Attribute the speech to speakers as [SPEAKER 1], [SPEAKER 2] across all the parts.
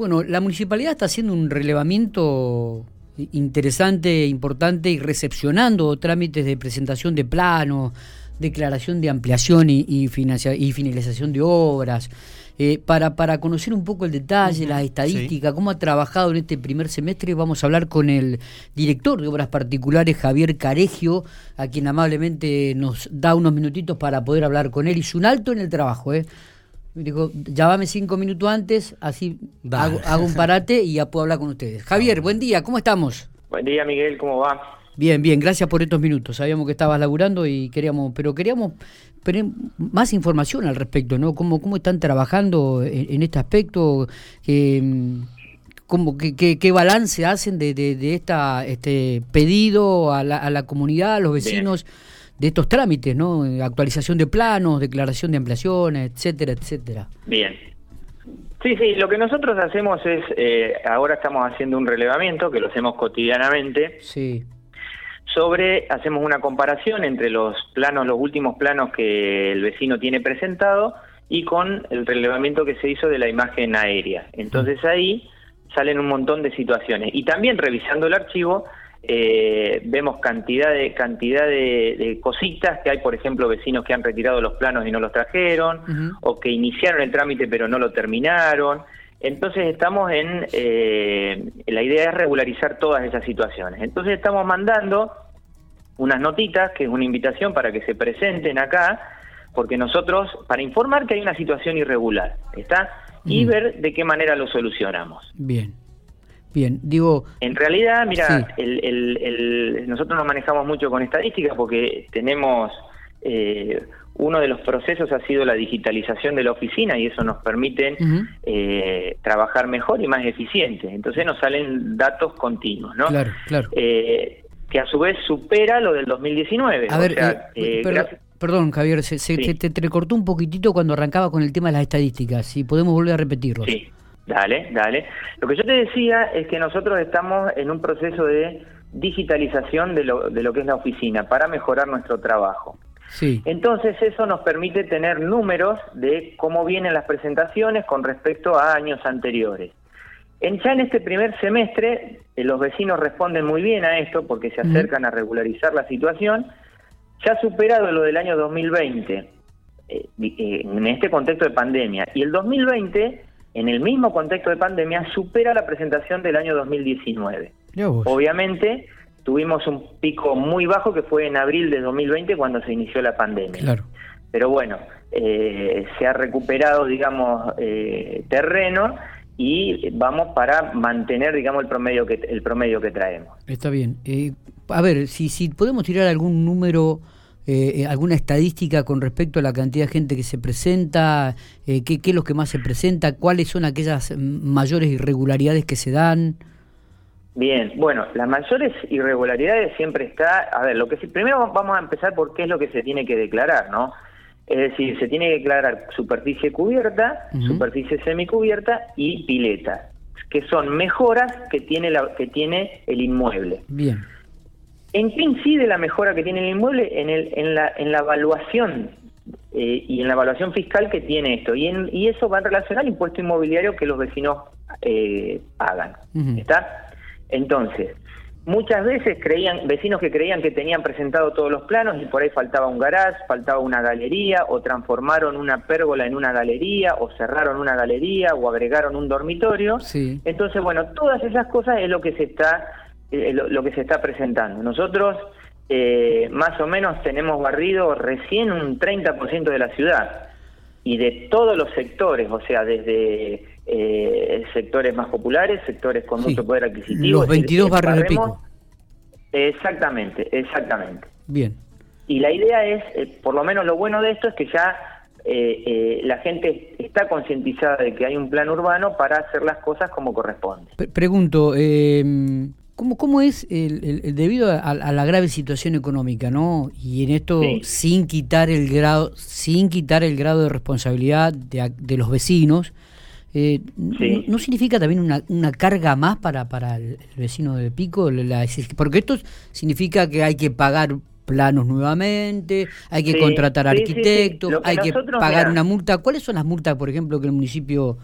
[SPEAKER 1] Bueno, la municipalidad está haciendo un relevamiento interesante, importante y recepcionando trámites de presentación de planos, declaración de ampliación y, y, y finalización de obras. Eh, para, para conocer un poco el detalle, las estadísticas, cómo ha trabajado en este primer semestre, vamos a hablar con el director de Obras Particulares, Javier Caregio, a quien amablemente nos da unos minutitos para poder hablar con él. Hizo un alto en el trabajo, ¿eh? Me dijo, llámame cinco minutos antes, así hago, hago, un parate y ya puedo hablar con ustedes. Javier, buen día, ¿cómo estamos?
[SPEAKER 2] Buen día, Miguel, ¿cómo va?
[SPEAKER 1] Bien, bien, gracias por estos minutos. Sabíamos que estabas laburando y queríamos, pero queríamos más información al respecto, ¿no? ¿Cómo, cómo están trabajando en, este aspecto? Eh, ¿cómo, qué, qué, balance hacen de, de, esta, este pedido a la, a la comunidad, a los vecinos? De estos trámites, ¿no? Actualización de planos, declaración de ampliaciones, etcétera, etcétera.
[SPEAKER 2] Bien. Sí, sí, lo que nosotros hacemos es, eh, ahora estamos haciendo un relevamiento, que lo hacemos cotidianamente.
[SPEAKER 1] Sí
[SPEAKER 2] sobre, hacemos una comparación entre los planos, los últimos planos que el vecino tiene presentado y con el relevamiento que se hizo de la imagen aérea. Entonces ahí salen un montón de situaciones. Y también revisando el archivo, eh, vemos cantidad de cantidad de, cositas que hay, por ejemplo, vecinos que han retirado los planos y no los trajeron, o que iniciaron el trámite pero no lo terminaron. Entonces estamos en, eh, la idea es regularizar todas esas situaciones. Entonces estamos mandando unas notitas, que es una invitación para que se presenten acá, porque nosotros, para informar que hay una situación irregular, ¿está? Y ver de qué manera lo solucionamos.
[SPEAKER 1] Bien. Bien, digo...
[SPEAKER 2] En realidad, mira, nosotros nos manejamos mucho con estadísticas porque tenemos eh, uno de los procesos ha sido la digitalización de la oficina y eso nos permite eh, trabajar mejor y más eficiente. Entonces nos salen datos continuos, ¿no?
[SPEAKER 1] Claro, claro.
[SPEAKER 2] Eh, que a su vez supera lo del 2019.
[SPEAKER 1] A ver, perdón, Javier, se, te, recortó un poquitito cuando arrancaba con el tema de las estadísticas. Si podemos volver a repetirlo.
[SPEAKER 2] Sí, dale, dale. Lo que yo te decía es que nosotros estamos en un proceso de digitalización de lo, de lo que es la oficina para mejorar nuestro trabajo. Entonces eso nos permite tener números de cómo vienen las presentaciones con respecto a años anteriores. En, ya en este primer semestre eh, los vecinos responden muy bien a esto porque se acercan a regularizar la situación. Ya ha superado lo del año 2020 eh, eh, en este contexto de pandemia y el 2020 en el mismo contexto de pandemia supera la presentación del año 2019. Obviamente tuvimos un pico muy bajo que fue en abril de 2020 cuando se inició la pandemia.
[SPEAKER 1] Claro.
[SPEAKER 2] Pero bueno, eh, se ha recuperado, digamos, eh, terreno y vamos para mantener, digamos, el promedio que el promedio que traemos.
[SPEAKER 1] Está bien. Eh, a ver, si si podemos tirar algún número, alguna estadística con respecto a la cantidad de gente que se presenta, qué, qué es lo que más se presenta, cuáles son aquellas mayores irregularidades que se dan.
[SPEAKER 2] Bien, bueno, las mayores irregularidades siempre está, a ver, lo que primero vamos a empezar por qué es lo que se tiene que declarar, ¿no? Es decir, se tiene que declarar superficie cubierta, superficie semicubierta y pileta, que son mejoras que tiene la, que tiene el inmueble.
[SPEAKER 1] Bien.
[SPEAKER 2] ¿En qué incide la mejora que tiene el inmueble? En, el, en, la, en la evaluación eh, y en la evaluación fiscal que tiene esto. Y, en, y eso va en relación al impuesto inmobiliario que los vecinos eh, pagan. ¿Está? Entonces, muchas veces creían, vecinos que creían que tenían presentado todos los planos y por ahí faltaba un garage, faltaba una galería, o transformaron una pérgola en una galería, o cerraron una galería, o agregaron un dormitorio. Entonces, bueno, todas esas cosas es lo que se está, eh, lo, que se está presentando. Nosotros eh, más o menos tenemos barrido recién un 30% de la ciudad y de todos los sectores, o sea, desde eh, sectores más populares, sectores con mucho poder adquisitivo.
[SPEAKER 1] Los 22 barrios de pico.
[SPEAKER 2] Exactamente, exactamente.
[SPEAKER 1] Bien.
[SPEAKER 2] Y la idea es, eh, por lo menos lo bueno de esto es que ya eh, eh, la gente está concientizada de que hay un plan urbano para hacer las cosas como corresponde.
[SPEAKER 1] pregunto, eh, ¿cómo, ¿cómo es el, debido a, la grave situación económica, no? Y en esto sin quitar el grado, sin quitar el grado de responsabilidad de, de los vecinos, eh, no, significa también una, una carga más para, para el, vecino de Pico? La, porque esto significa que hay que pagar planos nuevamente, hay que contratar arquitectos, hay que pagar una multa. ¿Cuáles son las multas, por ejemplo, que el municipio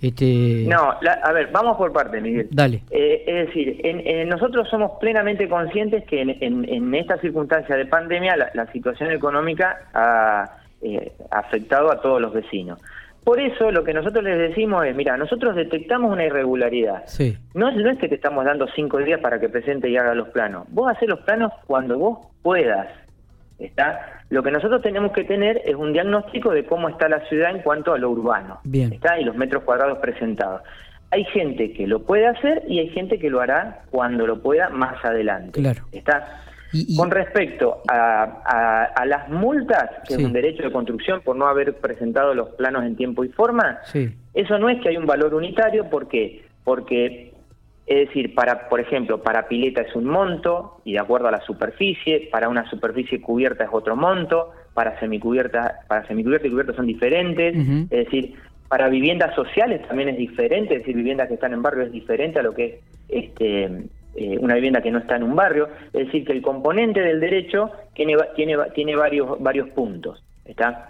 [SPEAKER 1] Este...
[SPEAKER 2] No, a ver, vamos por parte, Miguel.
[SPEAKER 1] Dale.
[SPEAKER 2] Eh, es decir, en, nosotros somos plenamente conscientes que en, esta circunstancia de pandemia la, situación económica ha eh, afectado a todos los vecinos. Por eso lo que nosotros les decimos es, mira, nosotros detectamos una irregularidad.
[SPEAKER 1] Sí.
[SPEAKER 2] No, no es que te estamos dando cinco días para que presente y haga los planos. Vos haces los planos cuando vos puedas. ¿Está? Lo que nosotros tenemos que tener es un diagnóstico de cómo está la ciudad en cuanto a lo urbano.
[SPEAKER 1] Bien.
[SPEAKER 2] ¿Está? Y los metros cuadrados presentados. Hay gente que lo puede hacer y hay gente que lo hará cuando lo pueda más adelante.
[SPEAKER 1] Claro.
[SPEAKER 2] ¿Está? Con respecto a, las multas, que es un derecho de construcción por no haber presentado los planos en tiempo y forma, eso no es que hay un valor unitario, ¿por qué? Porque es decir, para, por ejemplo, para pileta es un monto y de acuerdo a la superficie, para una superficie cubierta es otro monto, para semicubierta, para semicubierta y cubierta son diferentes, es decir, para viviendas sociales también es diferente, es decir, viviendas que están en barrio es diferente a lo que es este, eh, una vivienda que no está en un barrio, es decir, que el componente del derecho tiene, tiene, tiene varios, varios puntos. ¿Está?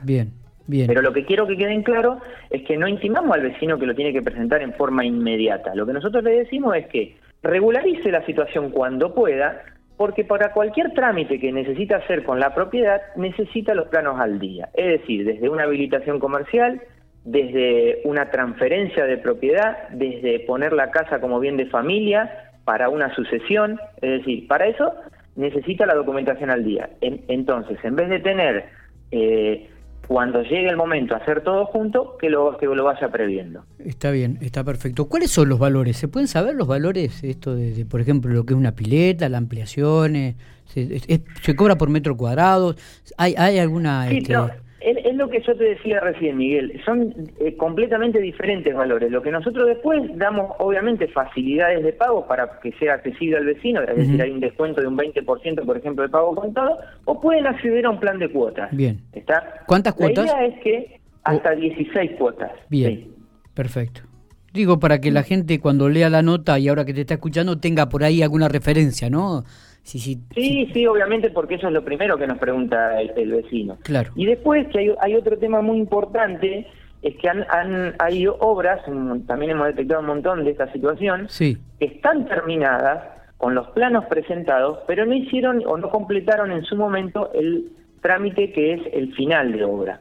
[SPEAKER 2] Pero lo que quiero que queden claro es que no intimamos al vecino que lo tiene que presentar en forma inmediata. Lo que nosotros le decimos es que regularice la situación cuando pueda, porque para cualquier trámite que necesita hacer con la propiedad necesita los planos al día. Es decir, desde una habilitación comercial, desde una transferencia de propiedad, desde poner la casa como bien de familia para una sucesión. Es decir, para eso necesita la documentación al día. entonces, en vez de tener... Eh, cuando llegue el momento a hacer todo junto, que lo, que lo vaya previendo.
[SPEAKER 1] Está bien, está perfecto. ¿Cuáles son los valores? ¿Se pueden saber los valores, esto de, por ejemplo, lo que es una pileta, las ampliaciones? ¿Se, se cobra por metro cuadrado? ¿Hay, hay alguna...?
[SPEAKER 2] Este, es, lo que yo te decía recién, Miguel. Son eh, completamente diferentes valores. Lo que nosotros después damos, obviamente, facilidades de pago para que sea accesible al vecino, es decir, hay un descuento de un 20%, por ejemplo, de pago contado, o pueden acceder a un plan de cuotas.
[SPEAKER 1] Bien.
[SPEAKER 2] ¿Está?
[SPEAKER 1] ¿Cuántas cuotas?
[SPEAKER 2] La idea es que hasta 16 cuotas.
[SPEAKER 1] Bien. Perfecto. Digo, para que la gente cuando lea la nota y ahora que te está escuchando tenga por ahí alguna referencia, ¿no?
[SPEAKER 2] Sí, sí, sí, obviamente, porque eso es lo primero que nos pregunta el, vecino.
[SPEAKER 1] Claro.
[SPEAKER 2] Y después que hay, otro tema muy importante, es que han, han hay obras, también hemos detectado un montón de esta situación,
[SPEAKER 1] sí.
[SPEAKER 2] que están terminadas con los planos presentados, pero no hicieron o no completaron en su momento el trámite que es el final de obra.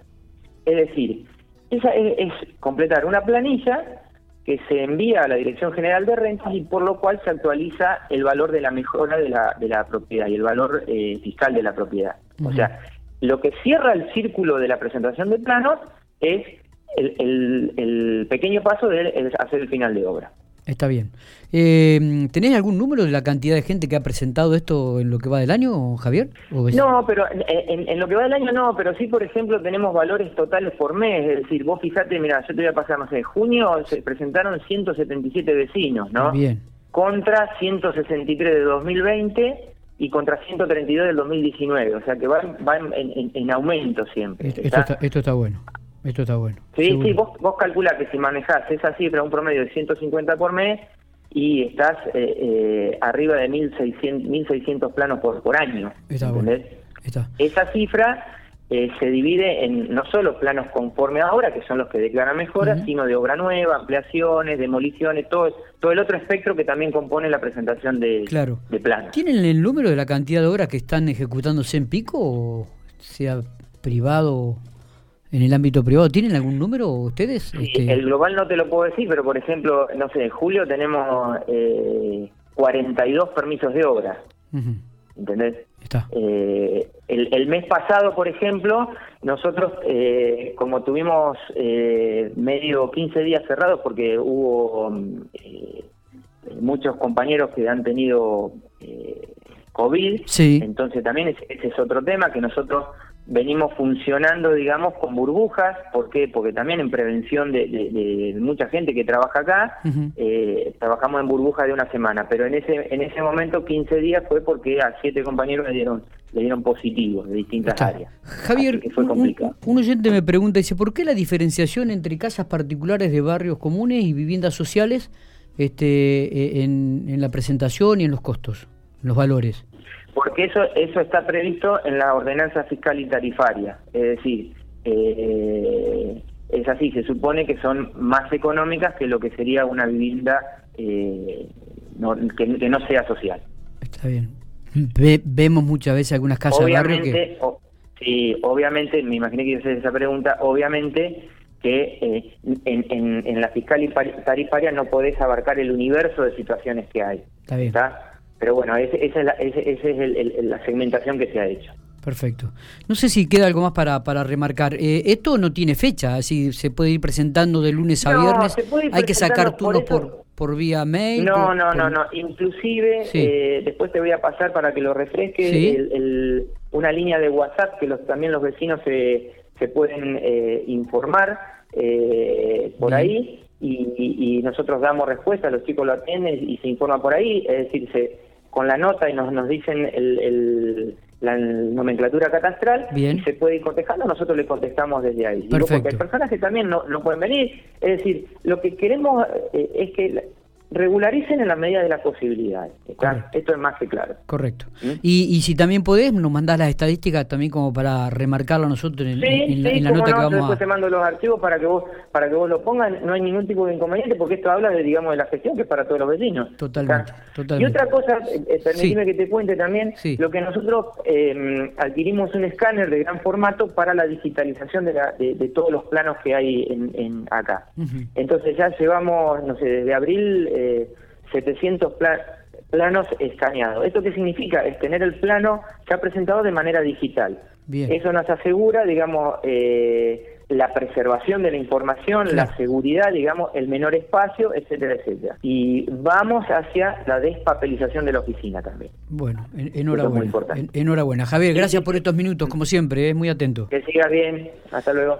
[SPEAKER 2] Es decir, esa es completar una planilla que se envía a la Dirección General de Rentas y por lo cual se actualiza el valor de la mejora de la, de la propiedad y el valor eh, fiscal de la propiedad. O sea, lo que cierra el círculo de la presentación de planos es el, el, pequeño paso de hacer el final de obra.
[SPEAKER 1] Está bien. Eh, ¿Tenés algún número de la cantidad de gente que ha presentado esto en lo que va del año, Javier?
[SPEAKER 2] no, pero en, lo que va del año no, pero sí, por ejemplo, tenemos valores totales por mes. Es decir, vos fijate, mira, yo te voy a pasar, no sé, en junio se presentaron 177 vecinos, ¿no?
[SPEAKER 1] Bien.
[SPEAKER 2] Contra 163 de 2020 y contra 132 del 2019. O sea que va, va en, aumento siempre.
[SPEAKER 1] Esto esto está bueno. Esto está bueno.
[SPEAKER 2] Sí, sí, vos, vos calculás que si manejás esa cifra, un promedio de 150 por mes, y estás eh, eh, arriba de 1.600, 1600 planos por, por año. ¿entendés? Esa cifra eh, se divide en no solo planos conforme a obra, que son los que declaran mejoras, sino de obra nueva, ampliaciones, demoliciones, todo, todo el otro espectro que también compone la presentación de,
[SPEAKER 1] claro.
[SPEAKER 2] de planos.
[SPEAKER 1] ¿Tienen el número de la cantidad de obras que están ejecutándose en pico, o sea privado en el ámbito privado. ¿Tienen algún número ustedes?
[SPEAKER 2] Este, el global no te lo puedo decir, pero por ejemplo, no sé, en julio tenemos eh, 42 permisos de obra. ¿Entendés?
[SPEAKER 1] Está.
[SPEAKER 2] Eh, el, mes pasado, por ejemplo, nosotros, eh, como tuvimos eh, medio 15 días cerrados porque hubo muchos compañeros que han tenido COVID,
[SPEAKER 1] sí.
[SPEAKER 2] entonces también ese es otro tema que nosotros venimos funcionando, digamos, con burbujas. ¿Por qué? Porque también en prevención de, mucha gente que trabaja acá, eh, trabajamos en burbujas de una semana, pero en ese en ese momento, 15 días, fue porque a siete compañeros le dieron le dieron positivos de distintas áreas.
[SPEAKER 1] Javier, Un, oyente me pregunta, dice, ¿por qué la diferenciación entre casas particulares de barrios comunes y viviendas sociales este, eh, en, en la presentación y en los costos, en los valores?
[SPEAKER 2] Porque eso eso está previsto en la ordenanza fiscal y tarifaria, es decir, eh, es así, se supone que son más económicas que lo que sería una vivienda eh, que, no sea social.
[SPEAKER 1] Está bien. vemos muchas veces algunas casas
[SPEAKER 2] obviamente,
[SPEAKER 1] que...
[SPEAKER 2] sí, obviamente, me imaginé que iba a hacer esa pregunta, obviamente que eh, en, en, la fiscal y tarifaria no podés abarcar el universo de situaciones que hay.
[SPEAKER 1] Está bien.
[SPEAKER 2] Pero bueno, esa es, la, es la segmentación que se ha hecho.
[SPEAKER 1] Perfecto. No sé si queda algo más para, para remarcar. Eh, esto no tiene fecha, así se puede ir presentando de lunes a viernes. Hay que sacar turnos por, por, vía mail.
[SPEAKER 2] No, no, no, no. Inclusive, eh, después te voy a pasar para que lo refresques, una línea de WhatsApp que los, también los vecinos se, se pueden eh, informar por ahí y, nosotros damos respuesta, los chicos lo atienden y se informan por ahí, es decir, se, con la nota y nos, nos dicen el la nomenclatura catastral y se puede ir contestando, nosotros le contestamos desde ahí. porque hay personas que también no, no pueden venir. Es decir, lo que queremos eh, es que regularicen en la medida de las posibilidades. Esto es más que claro.
[SPEAKER 1] Correcto. ¿Mm? Y, y si también podés, nos mandás las estadísticas también como para remarcarlo nosotros en, la, nota que vamos
[SPEAKER 2] después te mando los archivos para que vos para que vos lo pongan, no hay ningún tipo de inconveniente porque esto habla de digamos de la gestión que es para todos los vecinos.
[SPEAKER 1] Totalmente.
[SPEAKER 2] Y otra cosa, eh, eh, permíteme que te cuente también, lo que nosotros eh, adquirimos un escáner de gran formato para la digitalización de, la, de, todos los planos que hay en, acá. Entonces ya llevamos, no sé, desde abril 700 planos escaneados. ¿Esto qué significa? Es tener el plano ya presentado de manera digital. Eso nos asegura, digamos, eh, la preservación de la información, la seguridad, digamos, el menor espacio, etcétera, etcétera. Y vamos hacia la despapelización de la oficina también.
[SPEAKER 1] Bueno, enhorabuena. enhorabuena. Javier, gracias por estos minutos, como siempre, es ¿eh? muy atento.
[SPEAKER 2] Que sigas bien. Hasta luego.